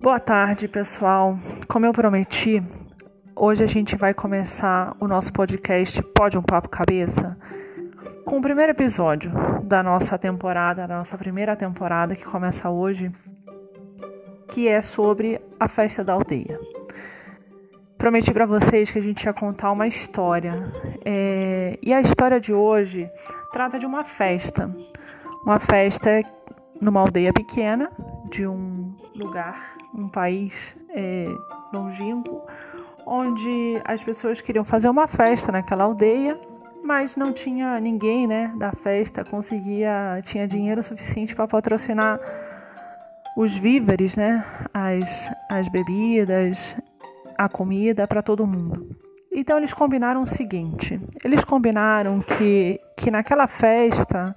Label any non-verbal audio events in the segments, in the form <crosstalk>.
Boa tarde, pessoal. Como eu prometi, hoje a gente vai começar o nosso podcast Pode um Papo Cabeça com o primeiro episódio da nossa temporada, da nossa primeira temporada que começa hoje, que é sobre a festa da aldeia. Prometi para vocês que a gente ia contar uma história é... e a história de hoje trata de uma festa, uma festa numa aldeia pequena de um lugar um país é, longínquo, onde as pessoas queriam fazer uma festa naquela aldeia, mas não tinha ninguém, né, da festa conseguia tinha dinheiro suficiente para patrocinar os víveres, né, as, as bebidas, a comida para todo mundo. Então eles combinaram o seguinte: eles combinaram que, que naquela festa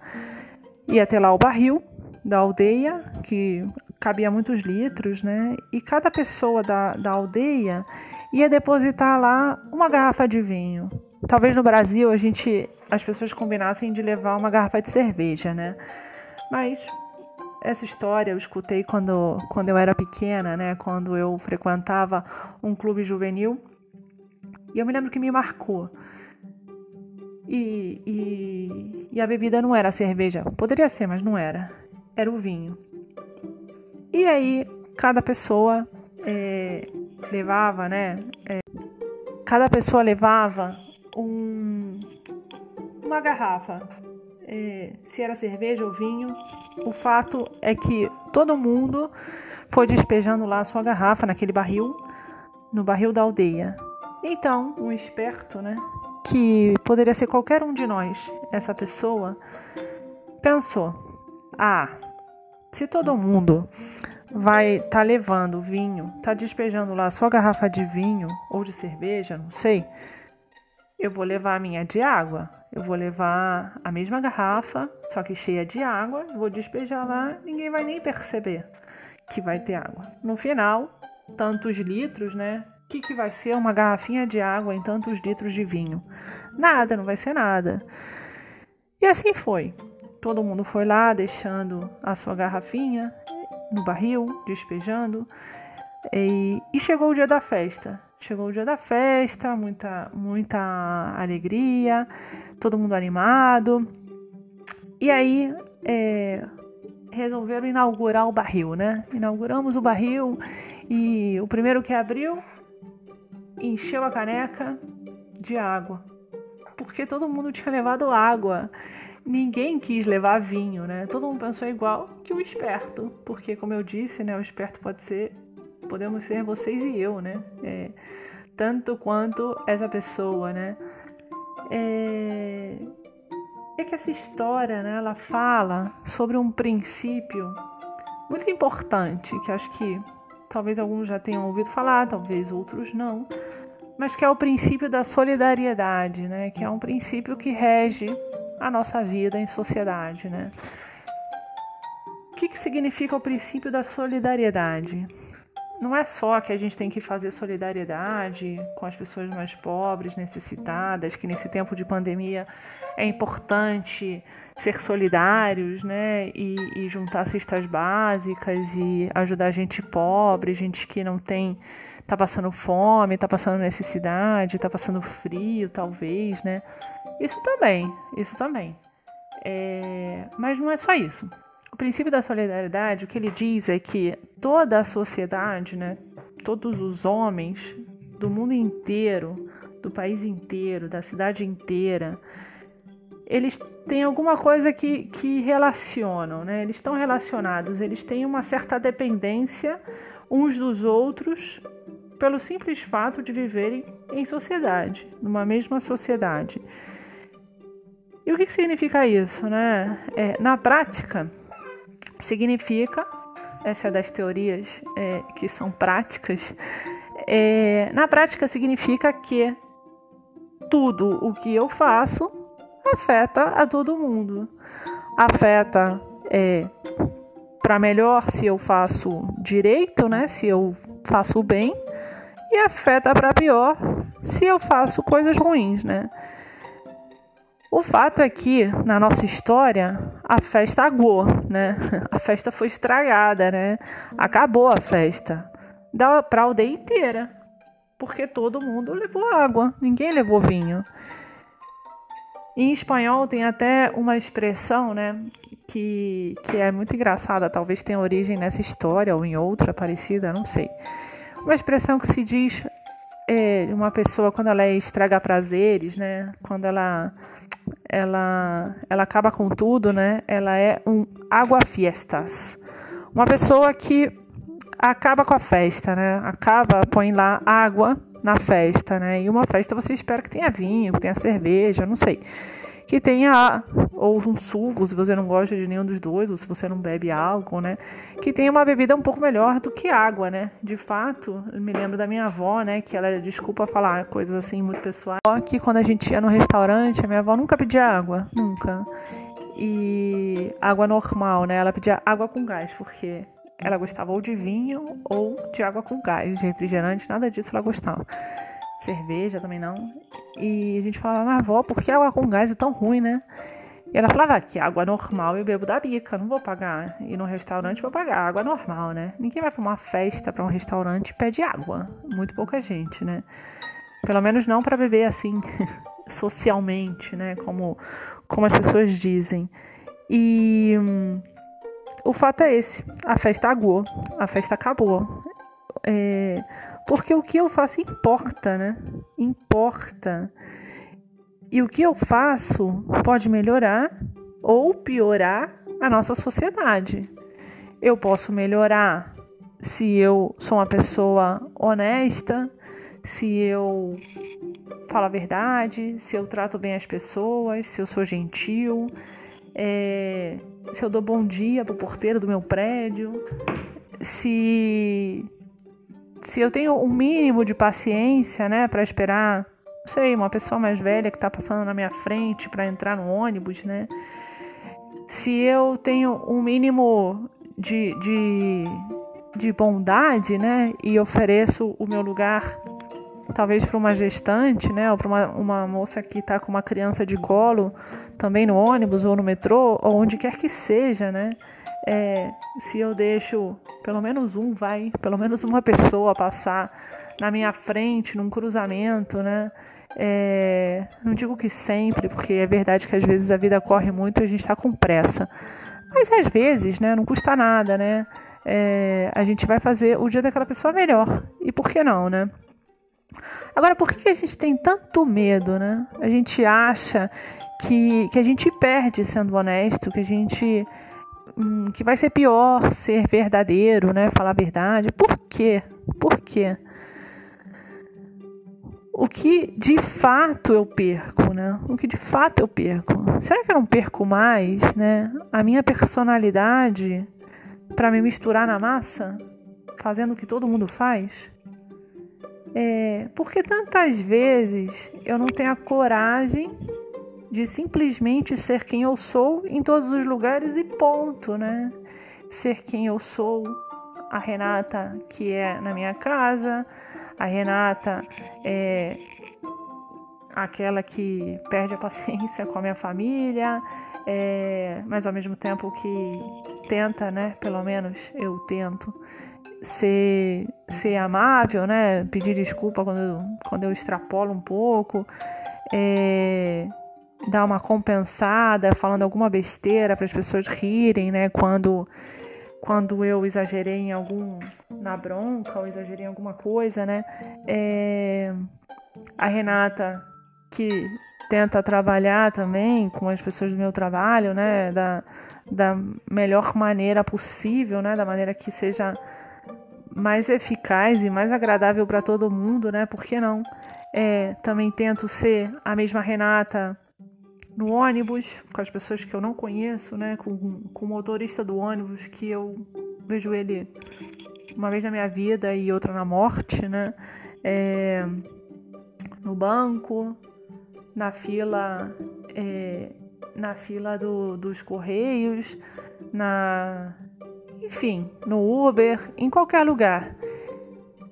ia ter lá o barril da aldeia, que cabia muitos litros, né? E cada pessoa da, da aldeia ia depositar lá uma garrafa de vinho. Talvez no Brasil a gente as pessoas combinassem de levar uma garrafa de cerveja, né? Mas essa história eu escutei quando, quando eu era pequena, né? Quando eu frequentava um clube juvenil. E eu me lembro que me marcou. E, e, e a bebida não era cerveja. Poderia ser, mas não era. Era o vinho. E aí, cada pessoa é, levava, né? É, cada pessoa levava um, uma garrafa. É, se era cerveja ou vinho. O fato é que todo mundo foi despejando lá a sua garrafa naquele barril, no barril da aldeia. Então, um esperto, né? Que poderia ser qualquer um de nós, essa pessoa, pensou: ah, se todo mundo vai estar tá levando vinho, tá despejando lá sua garrafa de vinho ou de cerveja, não sei, eu vou levar a minha de água. Eu vou levar a mesma garrafa, só que cheia de água, vou despejar lá, ninguém vai nem perceber que vai ter água. No final, tantos litros, né? O que, que vai ser uma garrafinha de água em tantos litros de vinho? Nada, não vai ser nada. E assim foi. Todo mundo foi lá deixando a sua garrafinha no barril, despejando. E, e, chegou o dia da festa. Chegou o dia da festa, muita, muita alegria, todo mundo animado. E aí é, resolveram inaugurar o barril, né? Inauguramos o barril e o primeiro que abriu encheu a caneca de água. Porque todo mundo tinha levado água ninguém quis levar vinho, né? Todo mundo pensou igual que o esperto, porque como eu disse, né, o esperto pode ser, podemos ser vocês e eu, né? É, tanto quanto essa pessoa, né? É, é que essa história, né, ela fala sobre um princípio muito importante, que acho que talvez alguns já tenham ouvido falar, talvez outros não, mas que é o princípio da solidariedade, né? Que é um princípio que rege a nossa vida em sociedade, né? O que, que significa o princípio da solidariedade? Não é só que a gente tem que fazer solidariedade com as pessoas mais pobres, necessitadas, que nesse tempo de pandemia é importante ser solidários, né? E, e juntar cestas básicas e ajudar gente pobre, gente que não tem tá passando fome, tá passando necessidade, tá passando frio, talvez, né? Isso também, isso também. É, mas não é só isso. O princípio da solidariedade, o que ele diz é que toda a sociedade, né, todos os homens do mundo inteiro, do país inteiro, da cidade inteira, eles têm alguma coisa que, que relacionam, né? Eles estão relacionados, eles têm uma certa dependência uns dos outros pelo simples fato de viverem em sociedade, numa mesma sociedade. E o que, significa isso? Né? É, na prática, significa, essa é das teorias é, que são práticas, é, na prática significa que tudo o que eu faço afeta a todo mundo. Afeta é, para melhor se eu faço direito, né? se eu faço bem, e afeta para pior se eu faço coisas ruins. Né? O fato é que, na nossa história, a festa aguou, né? <laughs> A festa foi estragada, né? Acabou a festa. da pra aldeia inteira. Porque todo mundo levou água, ninguém levou vinho. Em espanhol tem até uma expressão, né, que, que é muito engraçada, talvez tenha origem nessa história ou em outra parecida, não sei. Uma expressão que se diz é, uma pessoa quando ela é estraga prazeres, né, quando ela ela ela acaba com tudo, né? Ela é um água fiestas. Uma pessoa que acaba com a festa, né? Acaba, põe lá água na festa, né? E uma festa você espera que tenha vinho, que tenha cerveja, não sei. Que tenha ou um suco, se você não gosta de nenhum dos dois, ou se você não bebe álcool, né? Que tenha uma bebida um pouco melhor do que água, né? De fato, eu me lembro da minha avó, né? Que ela, desculpa falar coisas assim muito pessoais, que quando a gente ia no restaurante, a minha avó nunca pedia água, nunca. E água normal, né? Ela pedia água com gás, porque ela gostava ou de vinho ou de água com gás, de refrigerante, nada disso ela gostava. Cerveja também não. E a gente falava, mas avó, por que água com gás é tão ruim, né? E ela falava que água normal eu bebo da bica, não vou pagar. E no restaurante vou pagar água normal, né? Ninguém vai para uma festa, para um restaurante e pede água. Muito pouca gente, né? Pelo menos não para beber assim, <laughs> socialmente, né? Como, como as pessoas dizem. E hum, o fato é esse: a festa aguou, a festa acabou. É, porque o que eu faço importa, né? Importa. E o que eu faço pode melhorar ou piorar a nossa sociedade. Eu posso melhorar se eu sou uma pessoa honesta, se eu falo a verdade, se eu trato bem as pessoas, se eu sou gentil, é, se eu dou bom dia pro porteiro do meu prédio, se se eu tenho um mínimo de paciência, né, para esperar, não sei, uma pessoa mais velha que está passando na minha frente para entrar no ônibus, né? Se eu tenho um mínimo de, de, de bondade, né, e ofereço o meu lugar talvez para uma gestante, né, ou para uma, uma moça que está com uma criança de colo, também no ônibus ou no metrô, ou onde quer que seja, né? É, se eu deixo pelo menos um, vai, pelo menos uma pessoa passar na minha frente, num cruzamento, né? É, não digo que sempre, porque é verdade que às vezes a vida corre muito e a gente está com pressa. Mas às vezes, né, não custa nada, né? É, a gente vai fazer o dia daquela pessoa melhor. E por que não, né? Agora, por que a gente tem tanto medo, né? A gente acha que, que a gente perde sendo honesto, que a gente. Hum, que vai ser pior ser verdadeiro, né? Falar a verdade. Por quê? Por quê? O que de fato eu perco, né? O que de fato eu perco? Será que eu não perco mais, né? A minha personalidade para me misturar na massa, fazendo o que todo mundo faz? É, porque tantas vezes eu não tenho a coragem de simplesmente ser quem eu sou em todos os lugares e ponto, né? Ser quem eu sou, a Renata que é na minha casa, a Renata é aquela que perde a paciência com a minha família, é, mas ao mesmo tempo que tenta, né? Pelo menos eu tento ser, ser amável, né? Pedir desculpa quando, quando eu extrapolo um pouco. É, dar uma compensada, falando alguma besteira para as pessoas rirem, né? Quando, quando eu exagerei em algum na bronca ou exagerei em alguma coisa, né? É, a Renata que tenta trabalhar também com as pessoas do meu trabalho, né? Da, da melhor maneira possível, né? Da maneira que seja mais eficaz e mais agradável para todo mundo, né? Por que não? É, também tento ser a mesma Renata no ônibus, com as pessoas que eu não conheço, né? Com, com o motorista do ônibus que eu vejo ele uma vez na minha vida e outra na morte, né? É, no banco, na fila, é, na fila do, dos correios, na enfim, no Uber, em qualquer lugar.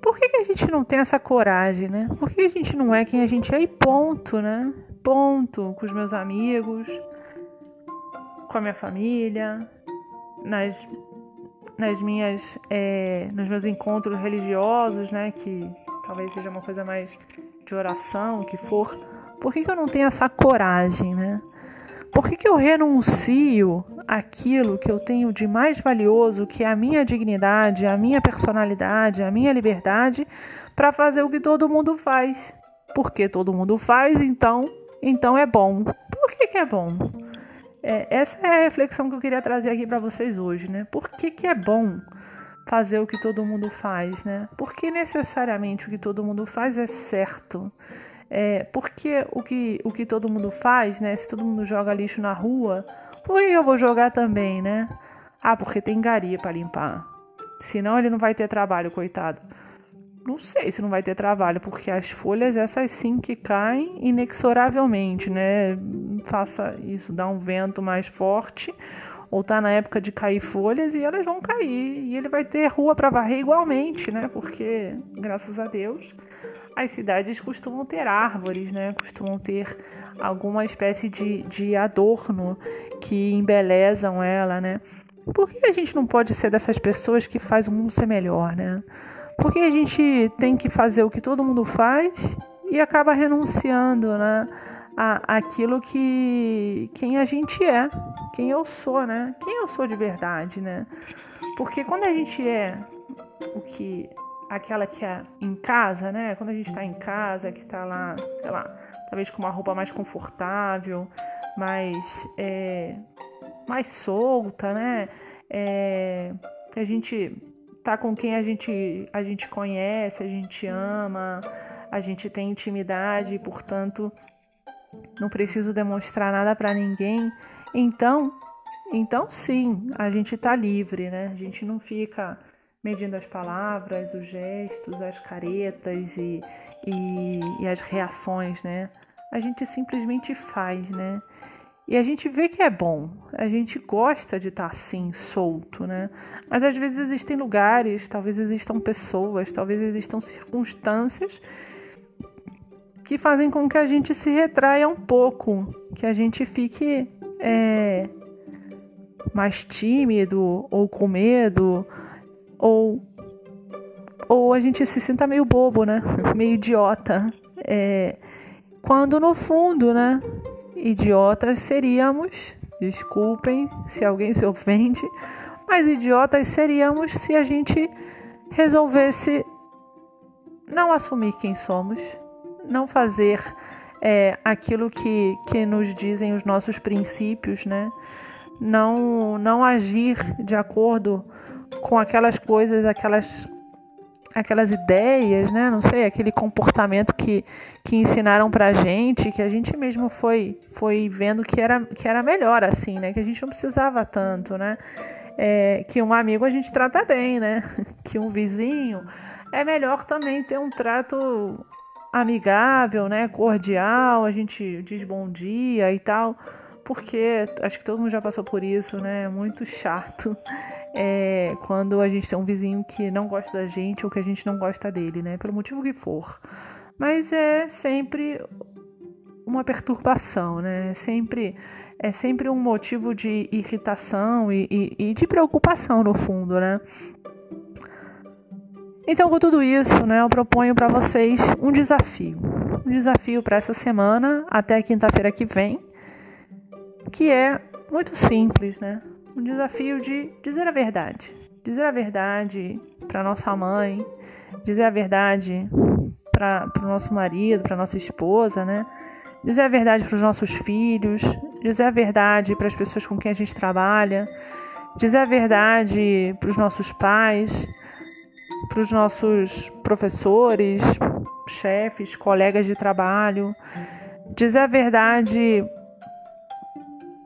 Por que, que a gente não tem essa coragem, né? Por que a gente não é quem a gente é e ponto, né? Ponto com os meus amigos, com a minha família, nas, nas minhas, é, nos meus encontros religiosos, né, que talvez seja uma coisa mais de oração, que for, por que, que eu não tenho essa coragem, né? Por que, que eu renuncio aquilo que eu tenho de mais valioso, que é a minha dignidade, a minha personalidade, a minha liberdade, para fazer o que todo mundo faz? Porque todo mundo faz, então, então é bom. Por que, que é bom? É, essa é a reflexão que eu queria trazer aqui para vocês hoje, né? Por que, que é bom fazer o que todo mundo faz, né? Por que necessariamente o que todo mundo faz é certo? É, porque o que, o que todo mundo faz, né? Se todo mundo joga lixo na rua, por que eu vou jogar também, né? Ah, porque tem garia para limpar. Senão ele não vai ter trabalho, coitado. Não sei se não vai ter trabalho, porque as folhas, essas sim que caem inexoravelmente, né? Faça isso, dá um vento mais forte, ou tá na época de cair folhas e elas vão cair. E ele vai ter rua para varrer igualmente, né? Porque, graças a Deus, as cidades costumam ter árvores, né? Costumam ter alguma espécie de, de adorno que embelezam ela, né? Por que a gente não pode ser dessas pessoas que faz o mundo ser melhor, né? Por que a gente tem que fazer o que todo mundo faz e acaba renunciando, né? A, aquilo que quem a gente é, quem eu sou, né? Quem eu sou de verdade, né? Porque quando a gente é o que aquela que é em casa, né? Quando a gente está em casa, que está lá, sei lá, talvez com uma roupa mais confortável, mais, é, mais solta, né? É, que a gente tá com quem a gente, a gente conhece, a gente ama, a gente tem intimidade e, portanto, não preciso demonstrar nada para ninguém. Então, então sim, a gente tá livre, né? A gente não fica medindo as palavras, os gestos, as caretas e, e, e as reações, né? A gente simplesmente faz, né? E a gente vê que é bom, a gente gosta de estar assim, solto, né? Mas às vezes existem lugares, talvez existam pessoas, talvez existam circunstâncias que fazem com que a gente se retraia um pouco, que a gente fique é, mais tímido ou com medo ou ou a gente se sinta meio bobo, né? <laughs> Meio idiota. É, quando no fundo, né? Idiotas seríamos, desculpem se alguém se ofende, mas idiotas seríamos se a gente resolvesse não assumir quem somos, não fazer é, aquilo que, que nos dizem os nossos princípios, né? Não, não agir de acordo com aquelas coisas, aquelas aquelas ideias, né? Não sei, aquele comportamento que, que ensinaram pra gente, que a gente mesmo foi foi vendo que era, que era melhor assim, né? Que a gente não precisava tanto, né? É, que um amigo a gente trata bem, né? <laughs> Que um vizinho é melhor também ter um trato amigável, né? Cordial, a gente diz bom dia e tal porque acho que todo mundo já passou por isso, né? É muito chato é, quando a gente tem um vizinho que não gosta da gente ou que a gente não gosta dele, né? Pelo motivo que for. Mas é sempre uma perturbação, né? É sempre, é sempre um motivo de irritação e, e, e de preocupação, no fundo, né? Então, com tudo isso, né, eu proponho para vocês um desafio. Um desafio para essa semana, até quinta-feira que vem, que é muito simples, né? Um desafio de dizer a verdade. Dizer a verdade para nossa mãe, dizer a verdade para o nosso marido, para nossa esposa, né? Dizer a verdade para os nossos filhos, dizer a verdade para as pessoas com quem a gente trabalha, dizer a verdade para os nossos pais, para os nossos professores, chefes, colegas de trabalho, dizer a verdade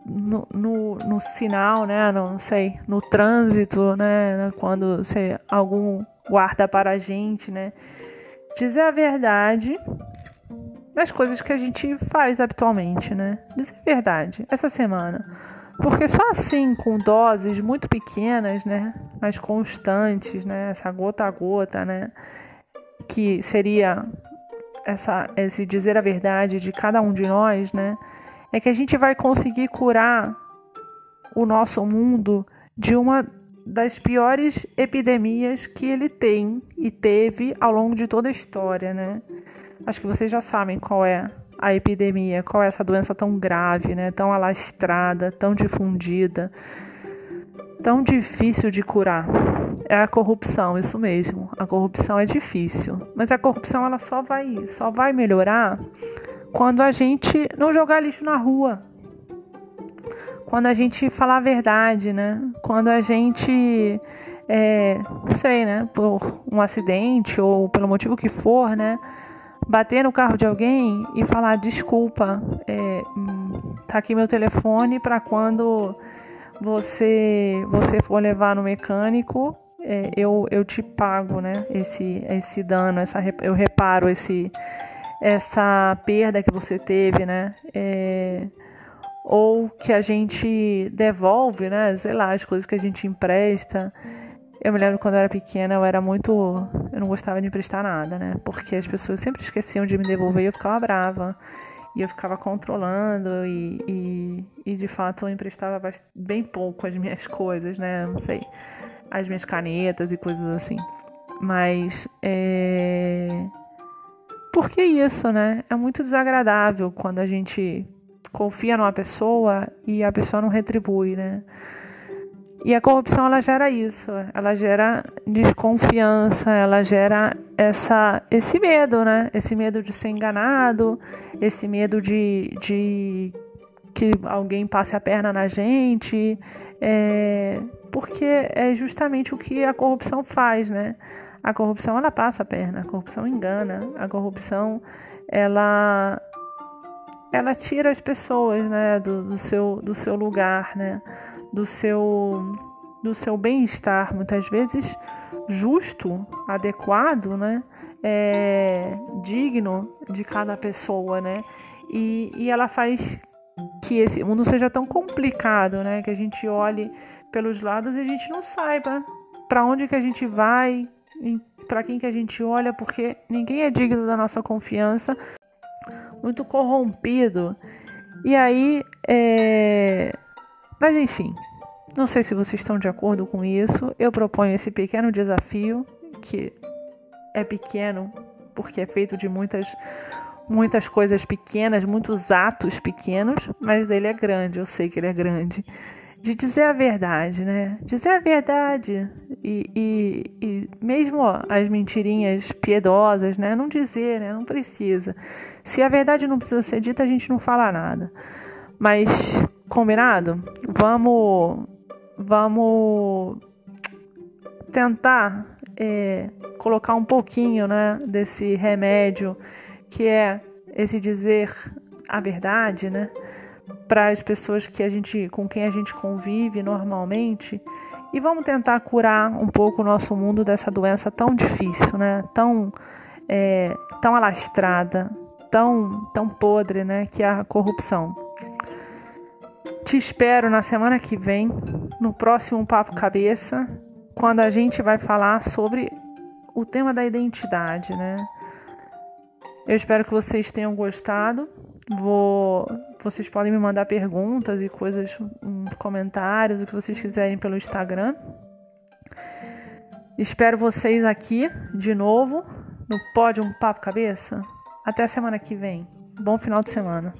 no, no, no, sinal, né? Não sei, no trânsito, né? Quando sei, algum guarda para a gente, né? Dizer a verdade das coisas que a gente faz habitualmente, né? Dizer a verdade essa semana. Porque só assim, com doses muito pequenas, né? Mas constantes, né? Essa gota a gota, né? Que seria essa, esse dizer a verdade de cada um de nós, né? É que a gente vai conseguir curar o nosso mundo de uma das piores epidemias que ele tem e teve ao longo de toda a história, né? Acho que vocês já sabem qual é a epidemia, qual é essa doença tão grave, né? Tão alastrada, tão difundida, tão difícil de curar. É a corrupção, isso mesmo. A corrupção é difícil, mas a corrupção ela só vai, só vai melhorar quando a gente não jogar lixo na rua. Quando a gente falar a verdade, né? Quando a gente é, não sei, né, por um acidente ou pelo motivo que for, né, bater no carro de alguém e falar desculpa, é, tá aqui meu telefone para quando você você for levar no mecânico é, eu, eu te pago, né? Esse, esse dano, essa, eu reparo esse, essa perda que você teve, né? É, ou que a gente devolve, né? Sei lá, as coisas que a gente empresta. Eu me lembro quando eu era pequena, eu era muito. Eu não gostava de emprestar nada, né? Porque as pessoas sempre esqueciam de me devolver e eu ficava brava. E eu ficava controlando e, e, e de fato eu emprestava bem pouco as minhas coisas, né? Não sei as minhas canetas e coisas assim. Mas é. Por que isso, né? É muito desagradável quando a gente confia numa pessoa e a pessoa não retribui, né? E a corrupção ela gera isso, ela gera desconfiança, ela gera essa, esse medo, né? Esse medo de ser enganado, esse medo de, de que alguém passe a perna na gente, é, porque é justamente o que a corrupção faz, né? A corrupção ela passa a perna, a corrupção engana, a corrupção ela ela tira as pessoas, né, do, do seu do seu lugar, né, do seu do seu bem-estar, muitas vezes justo, adequado, né, é, digno de cada pessoa, né, e, e ela faz que esse mundo seja tão complicado, né, que a gente olhe pelos lados e a gente não saiba para onde que a gente vai, para quem que a gente olha, porque ninguém é digno da nossa confiança, muito corrompido. E aí, é... mas enfim, não sei se vocês estão de acordo com isso. Eu proponho esse pequeno desafio que é pequeno porque é feito de muitas muitas coisas pequenas, muitos atos pequenos, mas dele é grande, eu sei que ele é grande de dizer a verdade, né? Dizer a verdade e, e, e mesmo ó, as mentirinhas piedosas, né? Não dizer, né? Não precisa. Se a verdade não precisa ser dita, a gente não fala nada. Mas combinado? Vamos, vamos tentar é, colocar um pouquinho, né? Desse remédio que é esse dizer a verdade, né? Para as pessoas que a gente, com quem a gente convive normalmente e vamos tentar curar um pouco o nosso mundo dessa doença tão difícil, né? Tão, é, tão alastrada, tão, tão podre, né? Que é a corrupção. Te espero na semana que vem, no próximo Papo Cabeça, quando a gente vai falar sobre o tema da identidade, né? Eu espero que vocês tenham gostado. Vou, vocês podem me mandar perguntas e coisas, um, comentários, o que vocês quiserem pelo Instagram. Espero vocês aqui de novo no Pódio um Papo Cabeça. Até semana que vem. Bom final de semana.